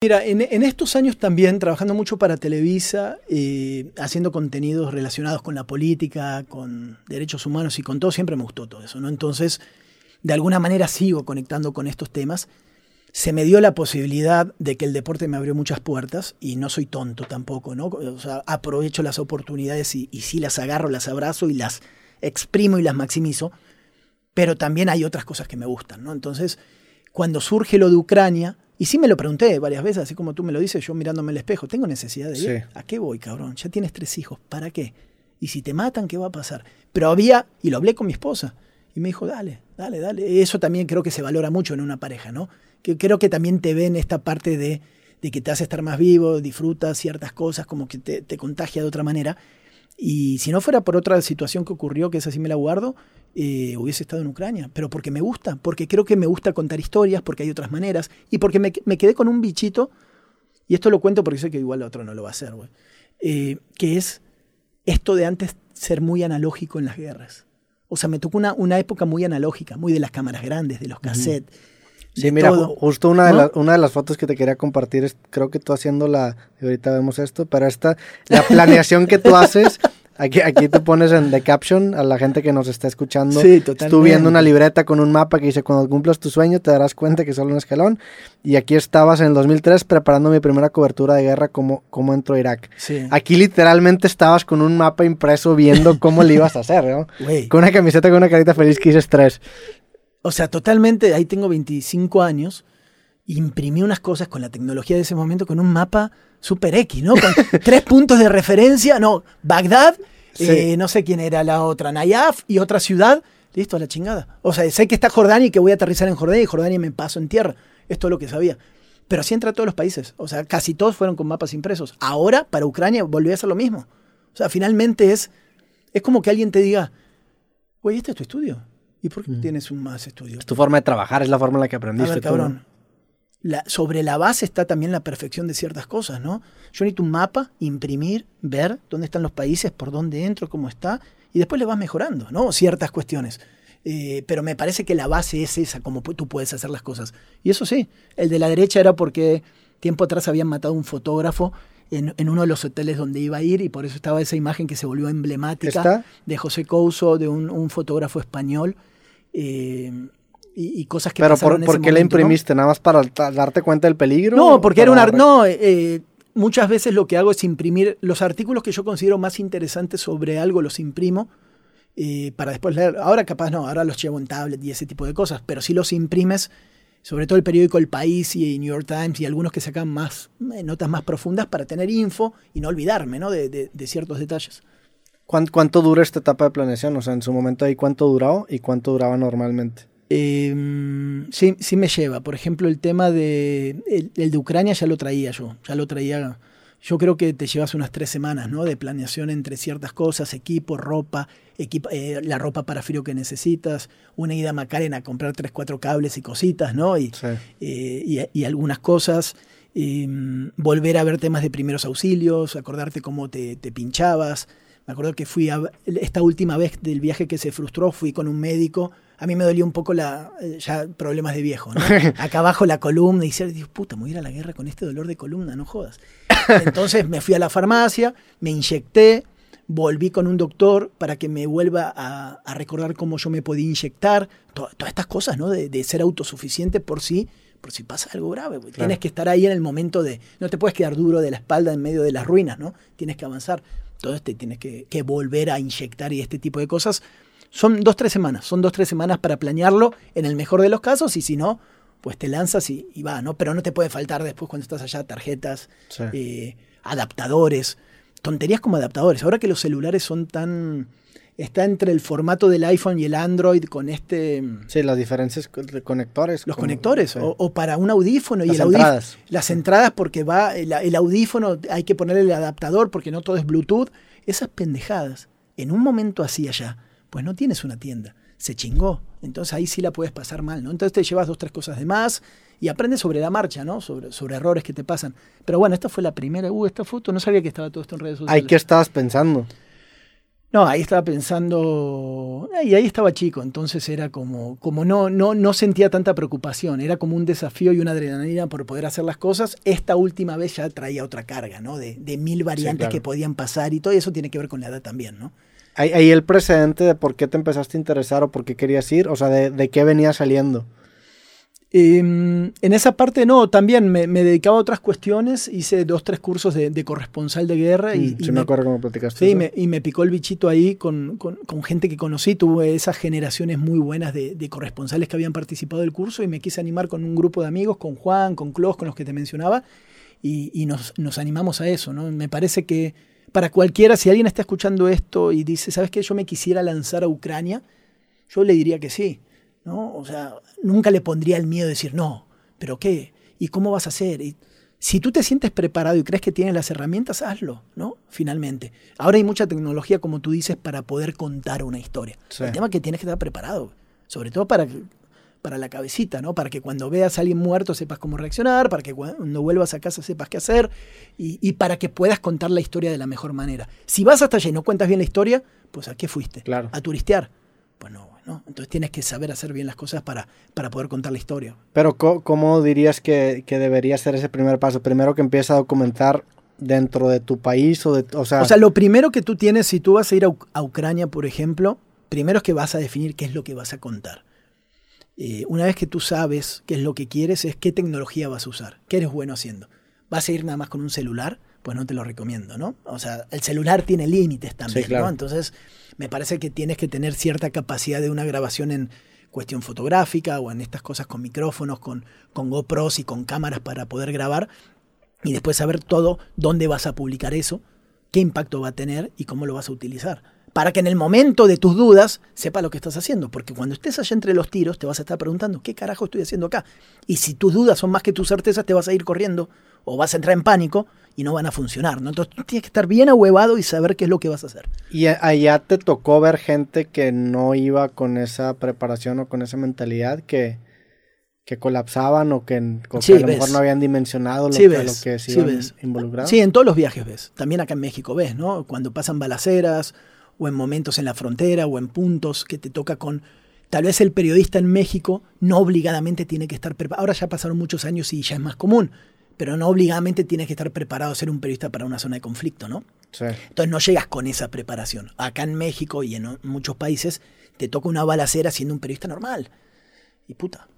Mira, en, estos años también trabajando mucho para Televisa, eh, haciendo contenidos relacionados con la política, con derechos humanos y con todo, siempre me gustó todo eso, ¿no? Entonces, de alguna manera sigo conectando con estos temas. Se me dio la posibilidad de que el deporte me abrió muchas puertas y no soy tonto tampoco, ¿no? O sea, aprovecho las oportunidades y, y sí las agarro, las abrazo y las exprimo y las maximizo, pero también hay otras cosas que me gustan, ¿no? Entonces, cuando surge lo de Ucrania, y sí me lo pregunté varias veces, así como tú me lo dices, yo mirándome el espejo, ¿tengo necesidad de ir? ¿A qué voy, cabrón? Ya tienes tres hijos, ¿para qué? Y si te matan, ¿qué va a pasar? Pero había, y lo hablé con mi esposa, y me dijo, dale, dale, dale. Eso también creo que se valora mucho en una pareja, ¿no? Que creo que también te ven esta parte de, de que te hace estar más vivo, disfrutas ciertas cosas, como que te, te contagia de otra manera. Y si no fuera por otra situación que ocurrió, que esa sí me la guardo, eh, hubiese estado en Ucrania. Pero porque me gusta, porque creo que me gusta contar historias, porque hay otras maneras, y porque me, quedé con un bichito, y esto lo cuento porque sé que igual el otro no lo va a hacer, güey, eh, que es esto de antes ser muy analógico en las guerras. O sea, me tocó una, una época muy analógica, muy de las cámaras grandes, de los cassettes. Sí, mira, justo una, de una de las fotos que te quería compartir es, creo que tú haciendo la, ahorita vemos esto, pero esta, la planeación que tú haces, aquí, aquí te pones en the caption a la gente que nos está escuchando. Sí, Estuve viendo una libreta con un mapa que dice, cuando cumplas tu sueño te darás cuenta que es solo un escalón. Y aquí estabas en el 2003 preparando mi primera cobertura de guerra como, como entró Irak. Sí. Aquí literalmente estabas con un mapa impreso viendo cómo le ibas a hacer, ¿no? Con una camiseta con una carita feliz que dices tres. O sea, totalmente, ahí tengo 25 años, imprimí unas cosas con la tecnología de ese momento con un mapa super X, ¿no? Con tres puntos de referencia, no, Bagdad, eh, no sé quién era la otra, Nayaf y otra ciudad, listo, a la chingada. O sea, sé que está Jordania y que voy a aterrizar en Jordania y Jordania me paso en tierra. Esto es lo que sabía. Pero así entra a todos los países. O sea, casi todos fueron con mapas impresos. Ahora, para Ucrania, volvió a hacer lo mismo. O sea, finalmente es, es como que alguien te diga, güey, este es tu estudio. ¿Y por qué tienes un más estudio? Es tu forma de trabajar, es la forma en la que aprendiste. A ver, cabrón. sobre la base está también la perfección de ciertas cosas, ¿no? Yo necesito un mapa, imprimir, ver dónde están los países, por dónde entro, cómo está, y después le vas mejorando, ¿no? Ciertas cuestiones. Eh, pero me parece que la base es esa, como tú puedes hacer las cosas. Y eso sí, el de la derecha era porque tiempo atrás habían matado a un fotógrafo en, uno de los hoteles donde iba a ir y por eso estaba esa imagen que se volvió emblemática de José Couso, de un, fotógrafo español. Eh, y, cosas que Pero por, ¿por qué la imprimiste? ¿Nada más para darte cuenta del peligro? No, porque era una... No, eh, muchas veces lo que hago es imprimir los artículos que yo considero más interesantes sobre algo, los imprimo eh, para después leer. Ahora capaz no, ahora los llevo en tablet y ese tipo de cosas, pero si los imprimes sobre todo el periódico El País y New York Times y algunos que sacan más eh, notas más profundas para tener info y no olvidarme ¿no? De, ciertos detalles. ¿Cuánto, dura esta etapa de planeación? O sea, en su momento ahí cuánto duró y cuánto duraba normalmente. Em, sí, sí me lleva. Por ejemplo, el tema de el, de Ucrania ya lo traía yo, ya lo traía. Yo creo que te llevas unas tres semanas, ¿no? De planeación entre ciertas cosas, equipo, ropa, eh, la ropa para frío que necesitas, una ida a Macarena a comprar tres, cuatro cables y cositas, ¿no? Y, eh, y, algunas cosas. Em, volver a ver temas de primeros auxilios, acordarte cómo te, pinchabas. Me acuerdo que fui a, esta última vez del viaje que se frustró, fui con un médico. A mí me dolió un poco la, eh, ya problemas de viejo, ¿no? Acá abajo la columna y decía, Dios puta, me voy a ir a la guerra con este dolor de columna, no jodas. Entonces me fui a la farmacia, me inyecté, volví con un doctor para que me vuelva a, recordar cómo yo me podía inyectar, todas estas cosas, ¿no? De, ser autosuficiente por sí, por si pasa algo grave. Tienes que estar ahí en el momento de, no te puedes quedar duro de la espalda en medio de las ruinas, ¿no? Tienes que avanzar. Todo este tienes que, volver a inyectar y este tipo de cosas. Son dos, tres semanas, son dos, tres semanas para planearlo en el mejor de los casos y si no, pues te lanzas y, va, ¿no? Pero no te puede faltar después cuando estás allá tarjetas, eh, adaptadores tonterías como adaptadores. Ahora que los celulares son tan... Está entre el formato del iPhone y el Android con este... Sí, las diferencias de conectores. Los conectores, o, para un audífono y las entradas. Las entradas porque va, el, audífono hay que ponerle el adaptador porque no todo es Bluetooth. Esas pendejadas, en un momento así allá, pues no tienes una tienda. Se chingó. Entonces ahí sí la puedes pasar mal, ¿no? Entonces te llevas dos, tres cosas de más y aprendes sobre la marcha, ¿no? Sobre, sobre errores que te pasan. Pero bueno, esta fue la primera, uh, esta foto, no sabía que estaba todo esto en redes sociales. ¿Ay, qué estabas pensando? No, ahí estaba pensando, y ahí estaba chico, entonces era como, como no, no, no sentía tanta preocupación, era como un desafío y una adrenalina por poder hacer las cosas. Esta última vez ya traía otra carga, ¿no? De, de mil variantes que podían pasar y todo eso tiene que ver con la edad también, ¿no? Ahí el precedente de por qué te empezaste a interesar o por qué querías ir, o sea, de, de qué venía saliendo. Em, en esa parte no, también me, dedicaba a otras cuestiones, hice dos, tres cursos de, corresponsal de guerra. Y, mm, sí, me, acuerdo cómo platicaste. Sí, y me picó el bichito ahí con, gente que conocí, tuve esas generaciones muy buenas de, corresponsales que habían participado del curso y me quise animar con un grupo de amigos, con Juan, con Klaus, con los que te mencionaba, y, nos, nos, animamos a eso. ¿no? Me parece que para cualquiera, si alguien está escuchando esto y dice, ¿sabes qué? Yo me quisiera lanzar a Ucrania, yo le diría que sí ¿no? O sea, nunca le pondría el miedo de decir, no, pero ¿qué? ¿Y cómo vas a hacer? Y si tú te sientes preparado y crees que tienes las herramientas, hazlo, ¿no? Finalmente. Ahora hay mucha tecnología, como tú dices, para poder contar una historia. El tema es que tienes que estar preparado, sobre todo para, para la cabecita, ¿no? Para que cuando veas a alguien muerto sepas cómo reaccionar, para que cuando vuelvas a casa sepas qué hacer y, y para que puedas contar la historia de la mejor manera. Si vas hasta allí y no cuentas bien la historia, pues ¿a qué fuiste? Claro. A turistear. Pues no, entonces tienes que saber hacer bien las cosas para, para poder contar la historia. Pero ¿cómo dirías que, debería ser ese primer paso? Primero que empieza a documentar dentro de tu país o de... O sea, o sea lo primero que tú tienes, si tú vas a ir a, Ucrania, por ejemplo, primero es que vas a definir qué es lo que vas a contar. Eh, una vez que tú sabes qué es lo que quieres, es qué tecnología vas a usar, qué eres bueno haciendo. ¿Vas a ir nada más con un celular? Pues no te lo recomiendo, ¿no? O sea, el celular tiene límites también, ¿no? Entonces me parece que tienes que tener cierta capacidad de una grabación en cuestión fotográfica o en estas cosas con micrófonos, con, con GoPros y con cámaras para poder grabar y después saber todo dónde vas a publicar eso, qué impacto va a tener y cómo lo vas a utilizar. Para que en el momento de tus dudas sepa lo que estás haciendo. Porque cuando estés allá entre los tiros te vas a estar preguntando, ¿qué carajo estoy haciendo acá? Y si tus dudas son más que tus certezas, te vas a ir corriendo o vas a entrar en pánico y no van a funcionar, ¿no? Entonces tienes que estar bien ahuevado y saber qué es lo que vas a hacer. ¿Y allá te tocó ver gente que no iba con esa preparación o con esa mentalidad que, que colapsaban o que, a lo mejor no habían dimensionado lo, que, lo que se iban involucrados? Sí, en todos los viajes ves. También acá en México ves, ¿no? Cuando pasan balaceras o en momentos en la frontera o en puntos que te toca con... Tal vez el periodista en México no obligadamente tiene que estar preparado. Ahora ya pasaron muchos años y ya es más común pero no obligadamente tienes que estar preparado a ser un periodista para una zona de conflicto, ¿no? Entonces no llegas con esa preparación. Acá en México y en muchos países te toca una balacera siendo un periodista normal. Y puta,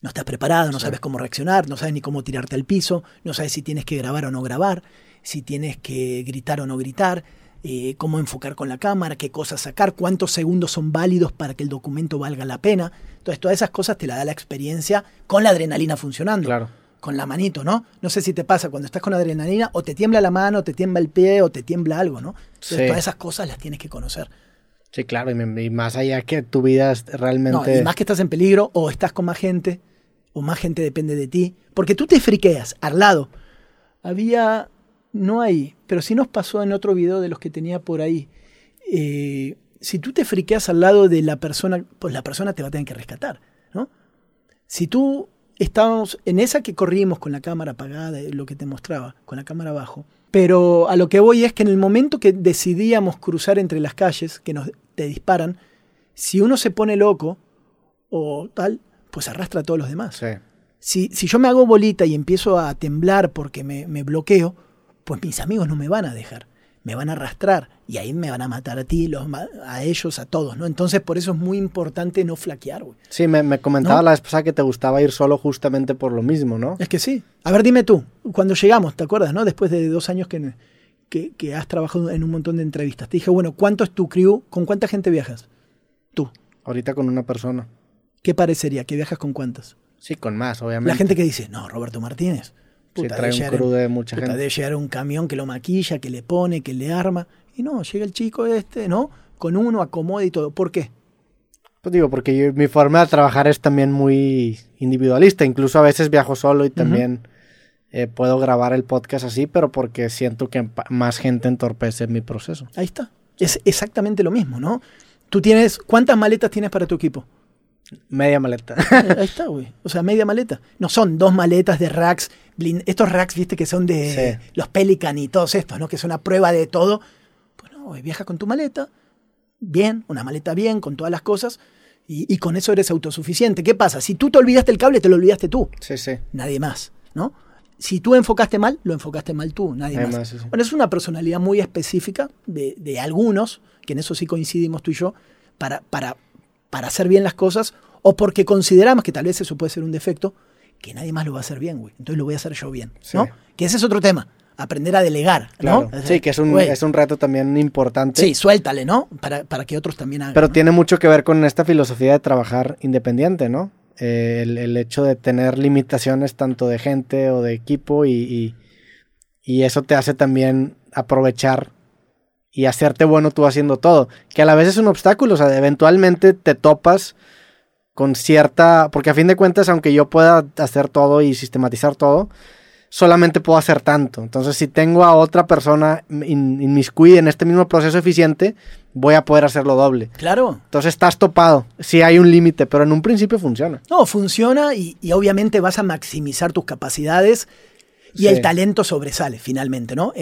no estás preparado, no sabes cómo reaccionar, no sabes ni cómo tirarte al piso, no sabes si tienes que grabar o no grabar, si tienes que gritar o no gritar, eh, cómo enfocar con la cámara, qué cosas sacar, cuántos segundos son válidos para que el documento valga la pena. Entonces todas esas cosas te la da la experiencia con la adrenalina funcionando. Claro con la manito, ¿no? No sé si te pasa cuando estás con adrenalina, o te tiembla la mano, o te tiembla el pie, o te tiembla algo, ¿no? Todas esas cosas las tienes que conocer. Sí, claro, y, más allá que tu vida es realmente... No, y más que estás en peligro, o estás con más gente, o más gente depende de ti, porque tú te friqueas al lado. Había, no hay, pero sí nos pasó en otro video de los que tenía por ahí. Eh, si tú te friqueas al lado de la persona, pues la persona te va a tener que rescatar, ¿no? Si tú estábamos en esa que corrimos con la cámara apagada, lo que te mostraba, con la cámara abajo. Pero a lo que voy es que en el momento que decidíamos cruzar entre las calles, que nos te disparan, si uno se pone loco o tal, pues arrastra a todos los demás. Si, si yo me hago bolita y empiezo a temblar porque me, me bloqueo, pues mis amigos no me van a dejar me van a arrastrar y ahí me van a matar a ti, los, a ellos, a todos, ¿no? Entonces por eso es muy importante no flaquear, güey. Sí, me, comentaba la vez pasada que te gustaba ir solo justamente por lo mismo, ¿no? Es que sí. A ver, dime tú, cuando llegamos, ¿te acuerdas, no? Después de dos años que, que, que has trabajado en un montón de entrevistas, te dije, bueno, ¿cuánto es tu crew? ¿Con cuánta gente viajas? Tú. Ahorita con una persona. ¿Qué parecería? ¿Que viajas con cuántas? Sí, con más, obviamente. La gente que dice, no, Roberto Martínez. Puta, trae un crew de mucha gente. De llegar un camión que lo maquilla, que le pone, que le arma. Y no, llega el chico este, ¿no? Con uno, acomoda y todo. ¿Por qué? Pues digo, porque mi forma de trabajar es también muy individualista. Incluso a veces viajo solo y también eh, puedo grabar el podcast así, pero porque siento que más gente entorpece mi proceso. Ahí está. Es exactamente lo mismo, ¿no? Tú tienes, ¿cuántas maletas tienes para tu equipo? Media maleta. Ahí está, güey. O sea, media maleta. No son dos maletas de racks. Estos racks, viste, que son de los Pelican y todos estos, ¿no? Que es una prueba de todo. Pues no, viaja con tu maleta, bien, una maleta bien, con todas las cosas, y, con eso eres autosuficiente. ¿Qué pasa? Si tú te olvidaste el cable, te lo olvidaste tú. Sí, sí. Nadie más, ¿no? Si tú enfocaste mal, lo enfocaste mal tú, nadie más. Bueno, es una personalidad muy específica de, de, algunos, que en eso sí coincidimos tú y yo, para, para, para hacer bien las cosas, o porque consideramos que tal vez eso puede ser un defecto, que nadie más lo va a hacer bien, güey. Entonces lo voy a hacer yo bien, ¿no? Que ese es otro tema aprender a delegar, ¿no? Sí, que es un, es un reto también importante. Sí, suéltale, ¿no? Para, para que otros también hagan. Pero tiene mucho que ver con esta filosofía de trabajar independiente, ¿no? Eh, el, hecho de tener limitaciones tanto de gente o de equipo y, y, eso te hace también aprovechar y hacerte bueno tú haciendo todo, que a la vez es un obstáculo, o sea, eventualmente te topas con cierta, porque a fin de cuentas, aunque yo pueda hacer todo y sistematizar todo, solamente puedo hacer tanto. Entonces, si tengo a otra persona inmiscuida en este mismo proceso eficiente, voy a poder hacerlo doble. Claro. Entonces estás topado. Sí hay un límite, pero en un principio funciona. No, funciona y, obviamente vas a maximizar tus capacidades y el talento sobresale finalmente, ¿no?